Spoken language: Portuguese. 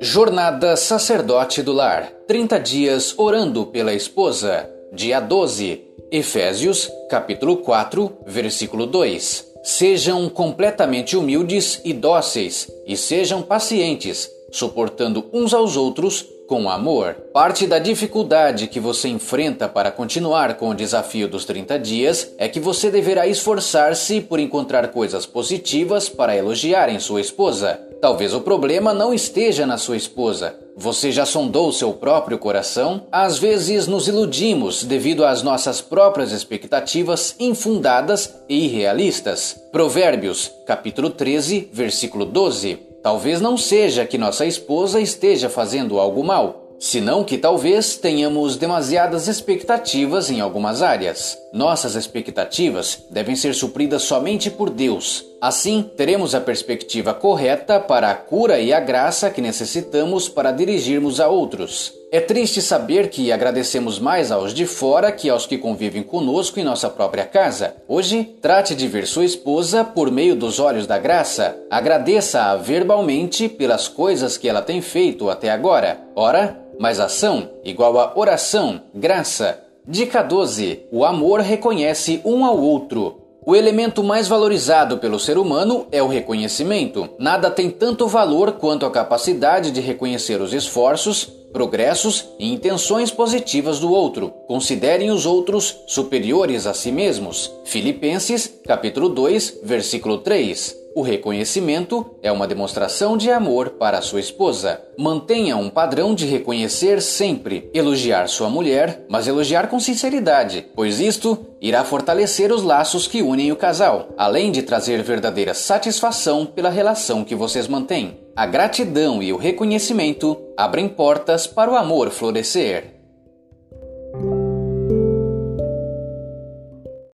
Jornada Sacerdote do Lar 30 dias orando pela esposa. Dia 12. Efésios, capítulo 4, versículo 2. Sejam completamente humildes e dóceis, e sejam pacientes, suportando uns aos outros com amor. Parte da dificuldade que você enfrenta para continuar com o desafio dos 30 dias é que você deverá esforçar-se por encontrar coisas positivas para elogiar em sua esposa. Talvez o problema não esteja na sua esposa. Você já sondou seu próprio coração? Às vezes nos iludimos devido às nossas próprias expectativas infundadas e irrealistas. Provérbios, capítulo 13, versículo 12. Talvez não seja que nossa esposa esteja fazendo algo mal, senão que talvez tenhamos demasiadas expectativas em algumas áreas. Nossas expectativas devem ser supridas somente por Deus. Assim, teremos a perspectiva correta para a cura e a graça que necessitamos para dirigirmos a outros. É triste saber que agradecemos mais aos de fora que aos que convivem conosco em nossa própria casa. Hoje, trate de ver sua esposa por meio dos olhos da graça. Agradeça-a verbalmente pelas coisas que ela tem feito até agora. Ora, mais ação igual a oração, graça. Dica 12. O amor reconhece um ao outro. O elemento mais valorizado pelo ser humano é o reconhecimento. Nada tem tanto valor quanto a capacidade de reconhecer os esforços, progressos e intenções positivas do outro. Considerem os outros superiores a si mesmos. Filipenses, capítulo 2, versículo 3. O reconhecimento é uma demonstração de amor para sua esposa. Mantenha um padrão de reconhecer sempre, elogiar sua mulher, mas elogiar com sinceridade, pois isto irá fortalecer os laços que unem o casal, além de trazer verdadeira satisfação pela relação que vocês mantêm. A gratidão e o reconhecimento abrem portas para o amor florescer.